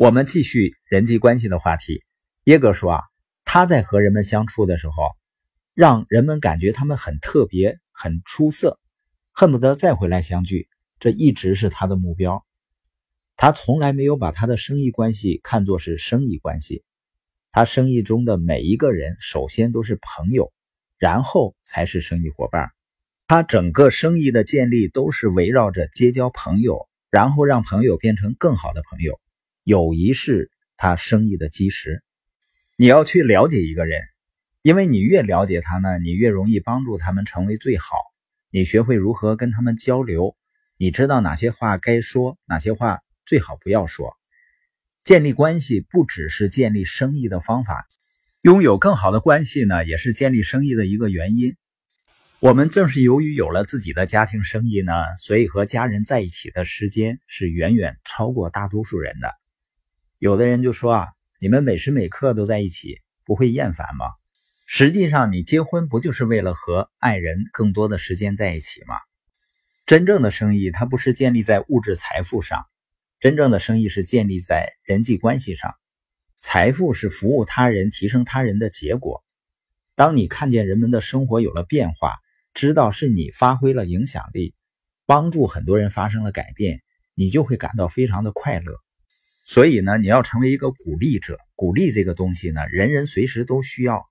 我们继续人际关系的话题。耶格说啊，他在和人们相处的时候，让人们感觉他们很特别、很出色，恨不得再回来相聚。这一直是他的目标。他从来没有把他的生意关系看作是生意关系，他生意中的每一个人首先都是朋友，然后才是生意伙伴。他整个生意的建立都是围绕着结交朋友，然后让朋友变成更好的朋友。友谊是他生意的基石。你要去了解一个人，因为你越了解他呢，你越容易帮助他们成为最好。你学会如何跟他们交流，你知道哪些话该说，哪些话最好不要说。建立关系不只是建立生意的方法，拥有更好的关系呢，也是建立生意的一个原因。我们正是由于有了自己的家庭生意呢，所以和家人在一起的时间是远远超过大多数人的。有的人就说啊，你们每时每刻都在一起，不会厌烦吗？实际上，你结婚不就是为了和爱人更多的时间在一起吗？真正的生意它不是建立在物质财富上，真正的生意是建立在人际关系上。财富是服务他人、提升他人的结果。当你看见人们的生活有了变化，知道是你发挥了影响力，帮助很多人发生了改变，你就会感到非常的快乐。所以呢，你要成为一个鼓励者。鼓励这个东西呢，人人随时都需要。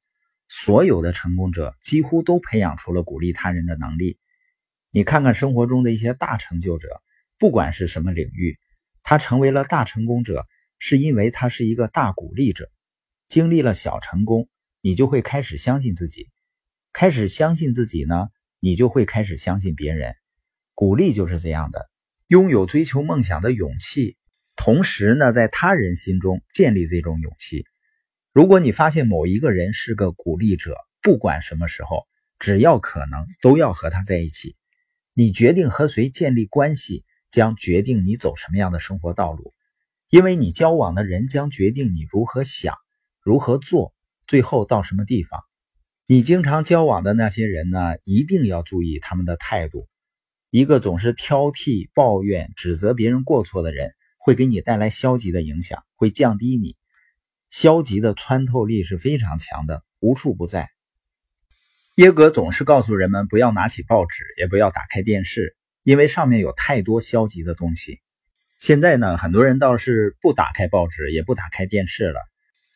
所有的成功者几乎都培养出了鼓励他人的能力。你看看生活中的一些大成就者，不管是什么领域，他成为了大成功者，是因为他是一个大鼓励者。经历了小成功，你就会开始相信自己。开始相信自己呢，你就会开始相信别人。鼓励就是这样的，拥有追求梦想的勇气，同时呢，在他人心中建立这种勇气。如果你发现某一个人是个鼓励者，不管什么时候，只要可能，都要和他在一起。你决定和谁建立关系，将决定你走什么样的生活道路，因为你交往的人将决定你如何想、如何做，最后到什么地方。你经常交往的那些人呢，一定要注意他们的态度。一个总是挑剔、抱怨、指责别人过错的人，会给你带来消极的影响，会降低你。消极的穿透力是非常强的，无处不在。耶格总是告诉人们，不要拿起报纸，也不要打开电视，因为上面有太多消极的东西。现在呢，很多人倒是不打开报纸，也不打开电视了，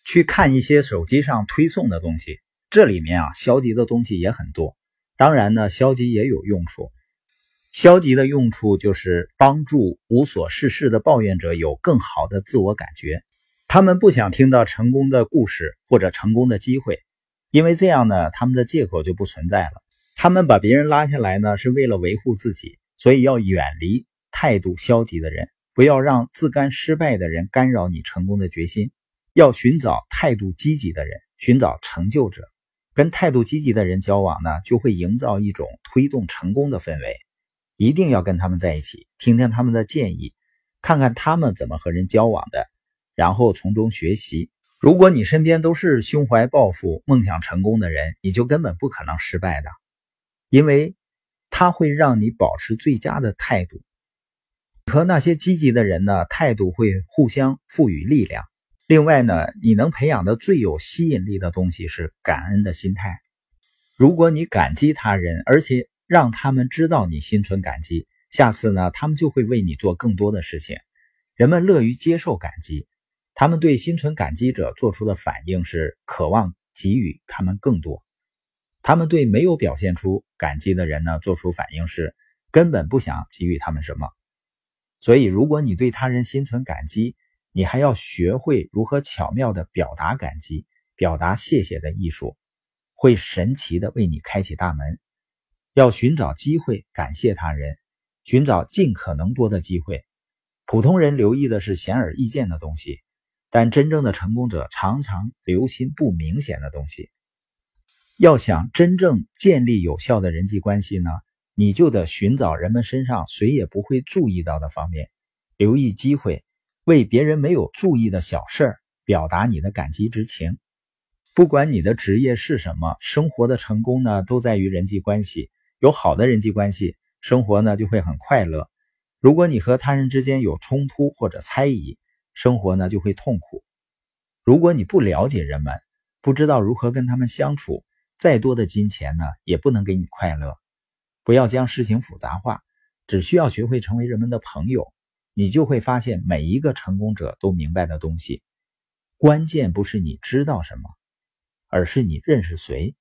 去看一些手机上推送的东西。这里面啊，消极的东西也很多。当然呢，消极也有用处。消极的用处就是帮助无所事事的抱怨者有更好的自我感觉。他们不想听到成功的故事或者成功的机会，因为这样呢，他们的借口就不存在了。他们把别人拉下来呢，是为了维护自己。所以要远离态度消极的人，不要让自甘失败的人干扰你成功的决心。要寻找态度积极的人，寻找成就者。跟态度积极的人交往呢，就会营造一种推动成功的氛围。一定要跟他们在一起，听听他们的建议，看看他们怎么和人交往的，然后从中学习。如果你身边都是胸怀抱负、梦想成功的人，你就根本不可能失败的，因为他会让你保持最佳的态度。和那些积极的人呢，态度会互相赋予力量。另外呢，你能培养的最有吸引力的东西是感恩的心态。如果你感激他人，而且让他们知道你心存感激，下次呢，他们就会为你做更多的事情。人们乐于接受感激，他们对心存感激者做出的反应是渴望给予他们更多。他们对没有表现出感激的人呢，做出反应是根本不想给予他们什么。所以，如果你对他人心存感激，你还要学会如何巧妙地表达感激、表达谢谢的艺术，会神奇地为你开启大门。要寻找机会感谢他人，寻找尽可能多的机会。普通人留意的是显而易见的东西，但真正的成功者常常留心不明显的东西。要想真正建立有效的人际关系呢，你就得寻找人们身上谁也不会注意到的方面，留意机会。为别人没有注意的小事儿表达你的感激之情。不管你的职业是什么，生活的成功呢，都在于人际关系。有好的人际关系，生活呢就会很快乐。如果你和他人之间有冲突或者猜疑，生活呢就会痛苦。如果你不了解人们，不知道如何跟他们相处，再多的金钱呢也不能给你快乐。不要将事情复杂化，只需要学会成为人们的朋友，你就会发现每一个成功者都明白的东西。关键不是你知道什么，而是你认识谁。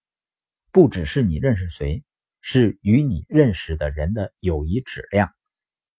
不只是你认识谁，是与你认识的人的友谊质量。